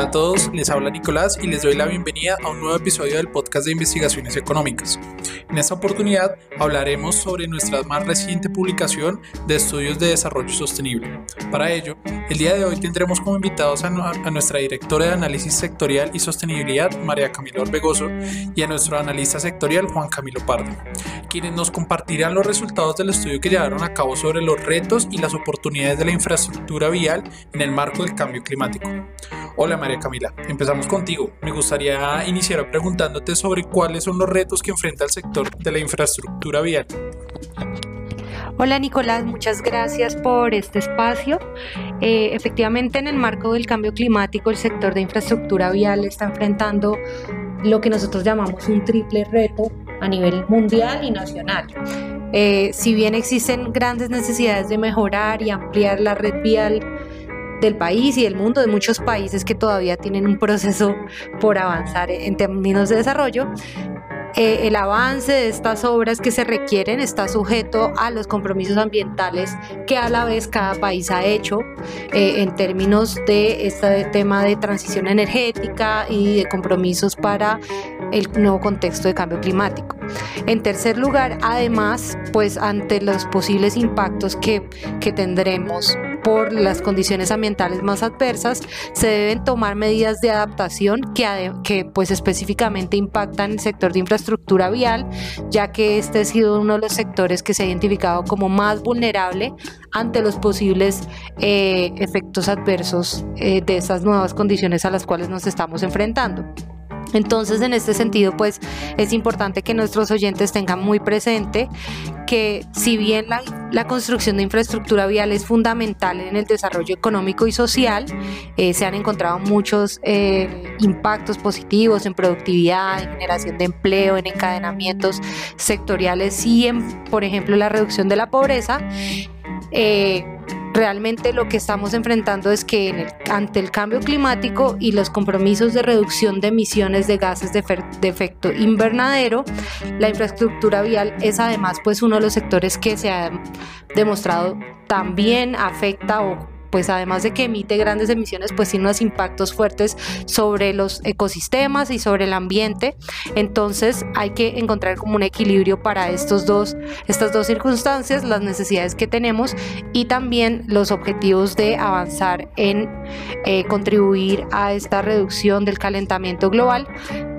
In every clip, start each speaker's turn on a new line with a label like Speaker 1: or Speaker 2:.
Speaker 1: Hola a todos, les habla Nicolás y les doy la bienvenida a un nuevo episodio del podcast de investigaciones económicas. En esta oportunidad hablaremos sobre nuestra más reciente publicación de estudios de desarrollo sostenible. Para ello, el día de hoy tendremos como invitados a, nuestra directora de análisis sectorial y sostenibilidad, María Camilo Orbegoso, y a nuestro analista sectorial, Juan Camilo Pardo, quienes nos compartirán los resultados del estudio que llevaron a cabo sobre los retos y las oportunidades de la infraestructura vial en el marco del cambio climático. Hola María Camila, empezamos contigo. Me gustaría iniciar preguntándote sobre cuáles son los retos que enfrenta el sector de la infraestructura vial.
Speaker 2: Hola Nicolás, muchas gracias por este espacio. Eh, efectivamente, en el marco del cambio climático, el sector de infraestructura vial está enfrentando lo que nosotros llamamos un triple reto a nivel mundial y nacional. Eh, si bien existen grandes necesidades de mejorar y ampliar la red vial, del país y del mundo, de muchos países que todavía tienen un proceso por avanzar en términos de desarrollo. Eh, el avance de estas obras que se requieren está sujeto a los compromisos ambientales que a la vez cada país ha hecho eh, en términos de este tema de transición energética y de compromisos para el nuevo contexto de cambio climático. En tercer lugar, además, pues ante los posibles impactos que, que tendremos por las condiciones ambientales más adversas, se deben tomar medidas de adaptación que, que pues específicamente impactan el sector de infraestructura vial, ya que este ha sido uno de los sectores que se ha identificado como más vulnerable ante los posibles eh, efectos adversos eh, de esas nuevas condiciones a las cuales nos estamos enfrentando. Entonces, en este sentido, pues es importante que nuestros oyentes tengan muy presente que si bien la, construcción de infraestructura vial es fundamental en el desarrollo económico y social, eh, se han encontrado muchos eh, impactos positivos en productividad, en generación de empleo, en encadenamientos sectoriales y en, por ejemplo, la reducción de la pobreza. Eh, realmente lo que estamos enfrentando es que ante el cambio climático y los compromisos de reducción de emisiones de gases de, de, efecto invernadero, la infraestructura vial es además pues uno de los sectores que se ha demostrado también afecta o pues además de que emite grandes emisiones, pues tiene unos impactos fuertes sobre los ecosistemas y sobre el ambiente. Entonces hay que encontrar como un equilibrio para estos dos, estas dos circunstancias, las necesidades que tenemos y también los objetivos de avanzar en eh, contribuir a esta reducción del calentamiento global.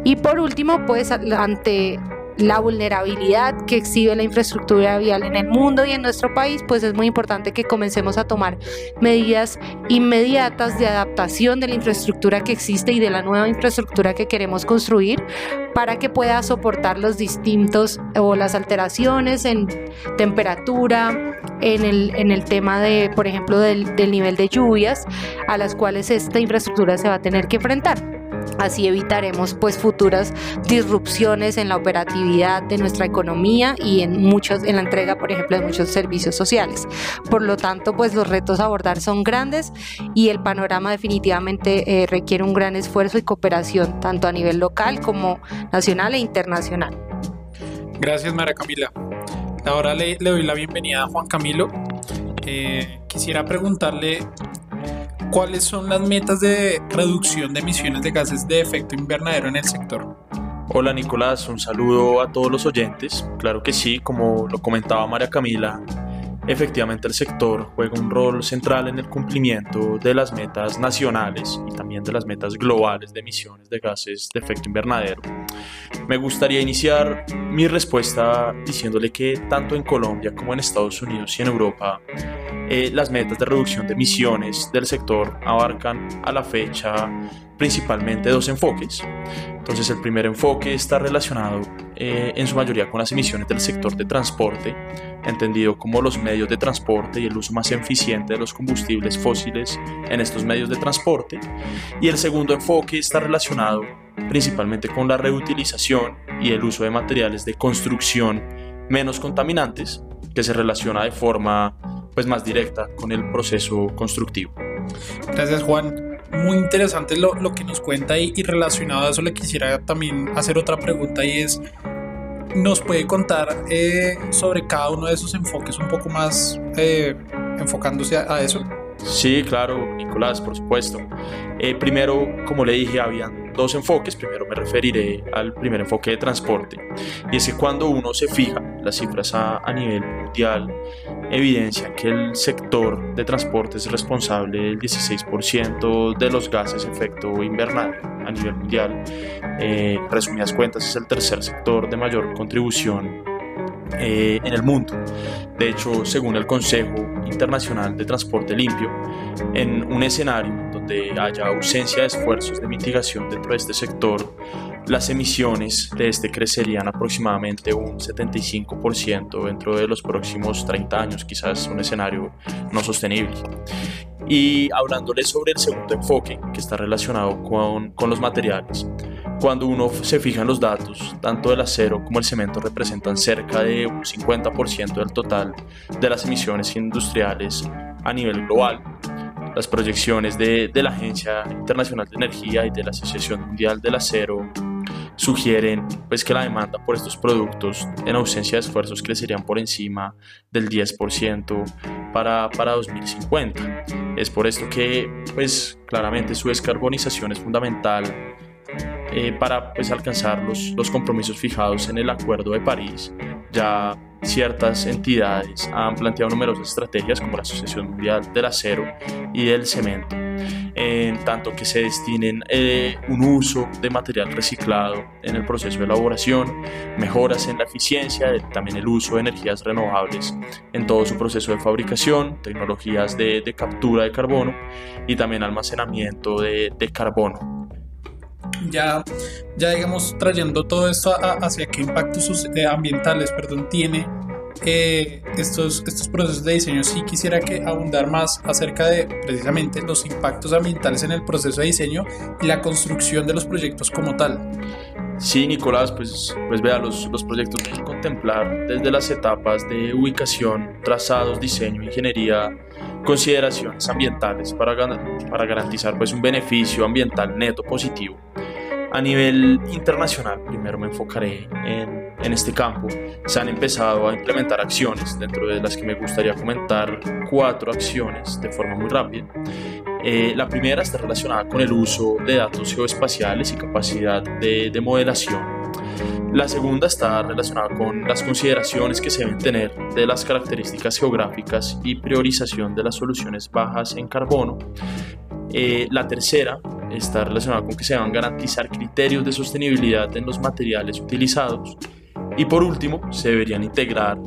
Speaker 2: Y por último, pues ante la vulnerabilidad que exhibe la infraestructura vial en el mundo y en nuestro país, pues es muy importante que comencemos a tomar medidas inmediatas de adaptación de la infraestructura que existe y de la nueva infraestructura que queremos construir para que pueda soportar los distintos o las alteraciones en temperatura, en el, en el tema de, por ejemplo, del, del nivel de lluvias a las cuales esta infraestructura se va a tener que enfrentar. Así evitaremos pues futuras disrupciones en la operatividad de nuestra economía y en muchos en la entrega, por ejemplo, de muchos servicios sociales. Por lo tanto, pues los retos a abordar son grandes y el panorama definitivamente eh, requiere un gran esfuerzo y cooperación tanto a nivel local como nacional e internacional.
Speaker 1: Gracias, María Camila. Ahora le, doy la bienvenida a Juan Camilo. Eh, quisiera preguntarle ¿Cuáles son las metas de reducción de emisiones de gases de efecto invernadero en el sector?
Speaker 3: Hola Nicolás, un saludo a todos los oyentes. Claro que sí, como lo comentaba María Camila, efectivamente el sector juega un rol central en el cumplimiento de las metas nacionales y también de las metas globales de emisiones de gases de efecto invernadero. Me gustaría iniciar mi respuesta diciéndole que tanto en Colombia como en Estados Unidos y en Europa eh, las metas de reducción de emisiones del sector abarcan a la fecha principalmente dos enfoques. Entonces el primer enfoque está relacionado eh, en su mayoría con las emisiones del sector de transporte, entendido como los medios de transporte y el uso más eficiente de los combustibles fósiles en estos medios de transporte. Y el segundo enfoque está relacionado principalmente con la reutilización y el uso de materiales de construcción menos contaminantes, que se relaciona de forma pues más directa con el proceso constructivo.
Speaker 1: Gracias Juan. Muy interesante lo, lo que nos cuenta y, y, relacionado a eso le quisiera también hacer otra pregunta y es, ¿nos puede contar eh, sobre cada uno de esos enfoques un poco más eh, enfocándose a, eso?
Speaker 3: Sí, claro, Nicolás, por supuesto. Eh, primero, como le dije, habían dos enfoques. Primero me referiré al primer enfoque de transporte. Y es que cuando uno se fija, las cifras a, a nivel mundial evidencian que el sector de transporte es responsable del 16% de los gases de efecto invernal a nivel mundial. Eh, resumidas cuentas, es el tercer sector de mayor contribución eh, en el mundo. De hecho, según el Consejo Internacional de Transporte Limpio, en un escenario donde haya ausencia de esfuerzos de mitigación dentro de este sector, las emisiones de este crecerían aproximadamente un 75% dentro de los próximos 30 años, quizás un escenario no sostenible. Y hablándole sobre el segundo enfoque, que está relacionado con, con los materiales, cuando uno se fija en los datos, tanto el acero como el cemento representan cerca de un 50% del total de las emisiones industriales a nivel global. Las proyecciones de, de, la Agencia Internacional de Energía y de la Asociación Mundial del Acero sugieren pues, que la demanda por estos productos en ausencia de esfuerzos crecerían por encima del 10% para, para 2050. Es por esto que pues, claramente su descarbonización es fundamental eh, para pues, alcanzar los, los compromisos fijados en el Acuerdo de París. Ya ciertas entidades han planteado numerosas estrategias como la Asociación Mundial del Acero y del Cemento, en tanto que se destinen eh, un uso de material reciclado en el proceso de elaboración, mejoras en la eficiencia, también el uso de energías renovables en todo su proceso de fabricación, tecnologías de, captura de carbono y también almacenamiento de carbono
Speaker 1: ya, ya digamos, trayendo todo esto hacia qué impactos eh, ambientales perdón, tiene eh, estos, estos procesos de diseño, sí quisiera que abundar más acerca de precisamente los impactos ambientales en el proceso de diseño y la construcción de los proyectos como tal.
Speaker 3: Sí, Nicolás, pues, pues vea, los, los proyectos deben contemplar desde las etapas de ubicación, trazados, diseño, ingeniería, consideraciones ambientales para, para garantizar pues, un beneficio ambiental neto positivo a nivel internacional, primero me enfocaré en, en, este campo. Se han empezado a implementar acciones, dentro de las que me gustaría comentar cuatro acciones de forma muy rápida. Eh, la primera está relacionada con el uso de datos geoespaciales y capacidad de, de modelación. La segunda está relacionada con las consideraciones que se deben tener de las características geográficas y priorización de las soluciones bajas en carbono. Eh, la tercera está relacionada con que se van a garantizar criterios de sostenibilidad en los materiales utilizados. Y por último, se deberían integrar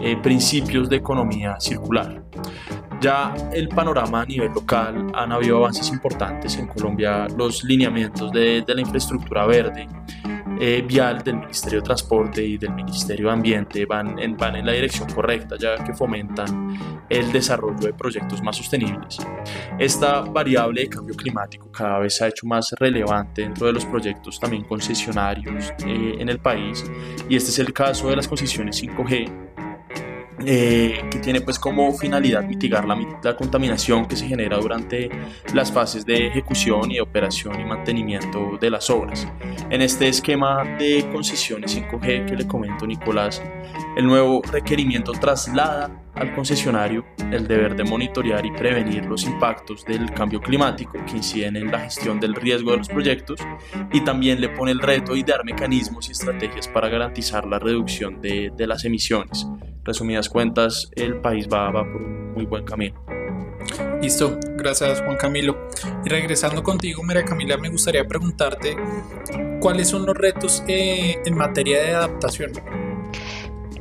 Speaker 3: eh, principios de economía circular. Ya el panorama a nivel local han habido avances importantes en Colombia, los lineamientos de, de la infraestructura verde eh, vial del Ministerio de Transporte y del Ministerio de Ambiente van en, van en la dirección correcta, ya que fomentan el desarrollo de proyectos más sostenibles. Esta variable de cambio climático cada vez se ha hecho más relevante dentro de los proyectos también concesionarios eh, en el país y este es el caso de las concesiones 5G eh, que tiene pues como finalidad mitigar la, la, contaminación que se genera durante las fases de ejecución y operación y mantenimiento de las obras. En este esquema de concesiones 5G que le comento Nicolás, el nuevo requerimiento traslada al concesionario el deber de monitorear y prevenir los impactos del cambio climático que inciden en la gestión del riesgo de los proyectos y también le pone el reto de dar mecanismos y estrategias para garantizar la reducción de, de las emisiones resumidas cuentas, el país va, va por un muy buen camino.
Speaker 1: Listo, gracias Juan Camilo. Y regresando contigo, María Camila, me gustaría preguntarte cuáles son los retos eh, en materia de adaptación.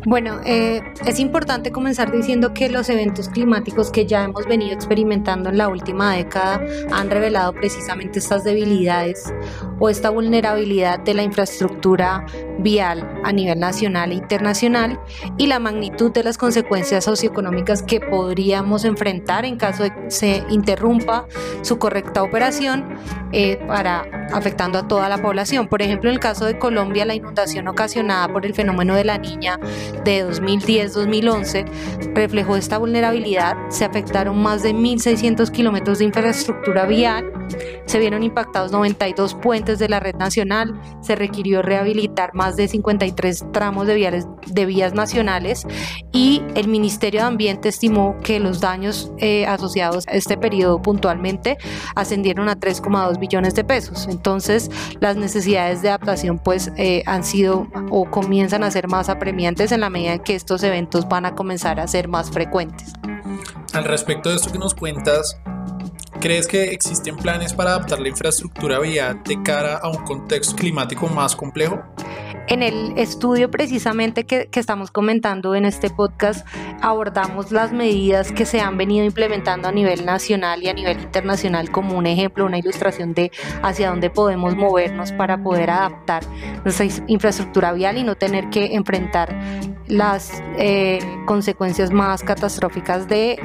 Speaker 2: Bueno, eh, es importante comenzar diciendo que los eventos climáticos que ya hemos venido experimentando en la última década han revelado precisamente estas debilidades o esta vulnerabilidad de la infraestructura vial a nivel nacional e internacional y la magnitud de las consecuencias socioeconómicas que podríamos enfrentar en caso de que se interrumpa su correcta operación eh, para afectando a toda la población. Por ejemplo, en el caso de Colombia, la inundación ocasionada por el fenómeno de la niña de 2010-2011 reflejó esta vulnerabilidad. Se afectaron más de 1.600 kilómetros de infraestructura vial, se vieron impactados 92 puentes de la red nacional, se requirió rehabilitar más más de 53 tramos de de vías nacionales y el Ministerio de Ambiente estimó que los daños eh, asociados a este periodo puntualmente ascendieron a 3,2 billones de pesos. Entonces, las necesidades de adaptación pues eh, han sido o comienzan a ser más apremiantes en la medida en que estos eventos van a comenzar a ser más frecuentes.
Speaker 1: Al respecto de esto que nos cuentas, ¿crees que existen planes para adaptar la infraestructura vial de cara a un contexto climático más complejo?
Speaker 2: En el estudio precisamente que, estamos comentando en este podcast, abordamos las medidas que se han venido implementando a nivel nacional y a nivel internacional como un ejemplo, una ilustración de hacia dónde podemos movernos para poder adaptar nuestra infraestructura vial y no tener que enfrentar las eh, consecuencias más catastróficas de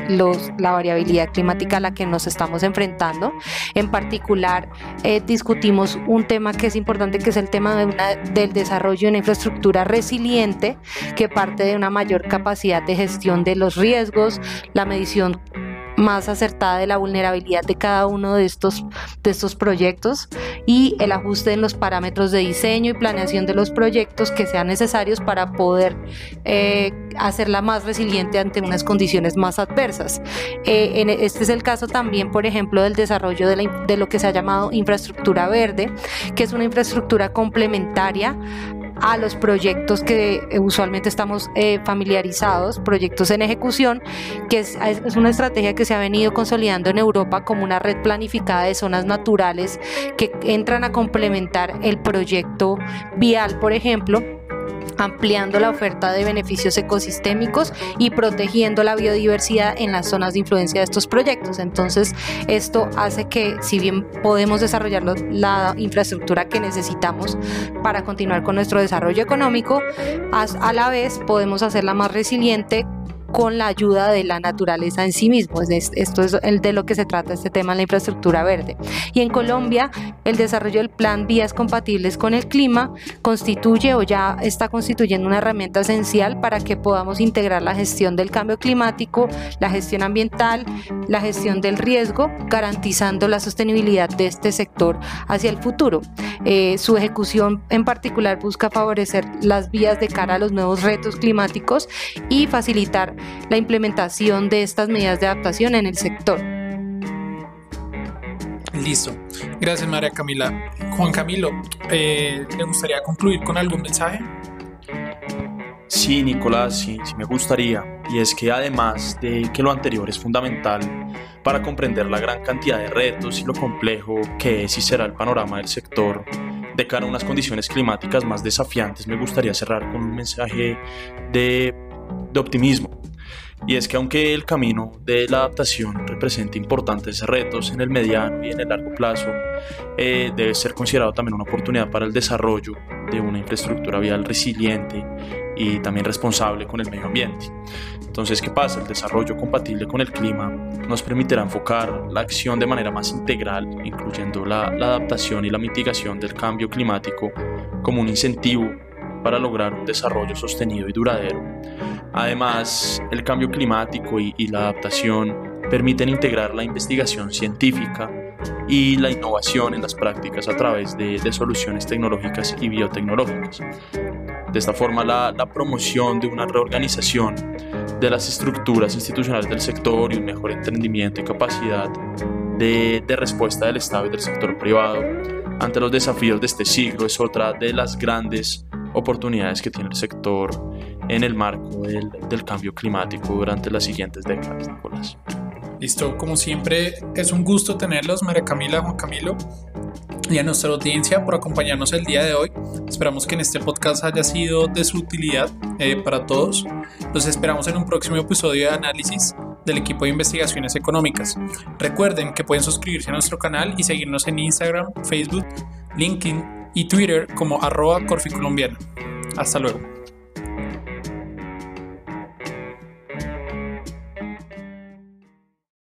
Speaker 2: la variabilidad climática a la que nos estamos enfrentando. En particular, eh, discutimos un tema que es importante, que es el tema del desarrollo de una infraestructura resiliente que parte de una mayor capacidad de gestión de los riesgos, la medición más acertada de la vulnerabilidad de cada uno de estos, de estos proyectos y el ajuste en los parámetros de diseño y planeación de los proyectos que sean necesarios para poder eh, hacerla más resiliente ante unas condiciones más adversas. Eh, en este es el caso también, por ejemplo, del desarrollo de, de lo que se ha llamado infraestructura verde, que es una infraestructura complementaria a los proyectos que eh, usualmente estamos eh, familiarizados, proyectos en ejecución, que es, es, una estrategia que se ha venido consolidando en Europa como una red planificada de zonas naturales que entran a complementar el proyecto vial, por ejemplo ampliando la oferta de beneficios ecosistémicos y protegiendo la biodiversidad en las zonas de influencia de estos proyectos. Entonces, esto hace que si bien podemos desarrollar la infraestructura que necesitamos para continuar con nuestro desarrollo económico, a la vez podemos hacerla más resiliente con la ayuda de la naturaleza en sí mismo. Esto es el de lo que se trata este tema en la infraestructura verde. Y en Colombia, el desarrollo del plan Vías Compatibles con el Clima constituye o ya está constituyendo una herramienta esencial para que podamos integrar la gestión del cambio climático, la gestión ambiental, la gestión del riesgo, garantizando la sostenibilidad de este sector hacia el futuro. Eh, su ejecución en particular busca favorecer las vías de cara a los nuevos retos climáticos y facilitar la implementación de estas medidas de adaptación en el sector.
Speaker 1: Listo. Gracias, María Camila. Juan Camilo, eh, ¿le gustaría concluir con algún mensaje?
Speaker 3: Sí, Nicolás, sí, sí me gustaría. Y es que además de que lo anterior es fundamental para comprender la gran cantidad de retos y lo complejo que es y será el panorama del sector de cara a unas condiciones climáticas más desafiantes, me gustaría cerrar con un mensaje de, de optimismo y es que aunque el camino de la adaptación representa importantes retos en el mediano y en el largo plazo, eh, debe ser considerado también una oportunidad para el desarrollo de una infraestructura vial resiliente y también responsable con el medio ambiente. Entonces, ¿qué pasa? El desarrollo compatible con el clima nos permitirá enfocar la acción de manera más integral, incluyendo la, la adaptación y la mitigación del cambio climático como un incentivo para lograr un desarrollo sostenido y duradero. Además, el cambio climático y, la adaptación permiten integrar la investigación científica y la innovación en las prácticas a través de, soluciones tecnológicas y biotecnológicas. De esta forma, la, promoción de una reorganización de las estructuras institucionales del sector y un mejor entendimiento y capacidad de, respuesta del Estado y del sector privado ante los desafíos de este siglo es otra de las grandes oportunidades que tiene el sector en el marco del, del cambio climático durante las siguientes décadas, Nicolás.
Speaker 1: Listo, como siempre es un gusto tenerlos, María Camila, Juan Camilo, y a nuestra audiencia por acompañarnos el día de hoy. Esperamos que en este podcast haya sido de su utilidad eh, para todos. Los esperamos en un próximo episodio de análisis del equipo de investigaciones económicas. Recuerden que pueden suscribirse a nuestro canal y seguirnos en Instagram, Facebook, LinkedIn y Twitter como arroba corficolombiana. Hasta luego.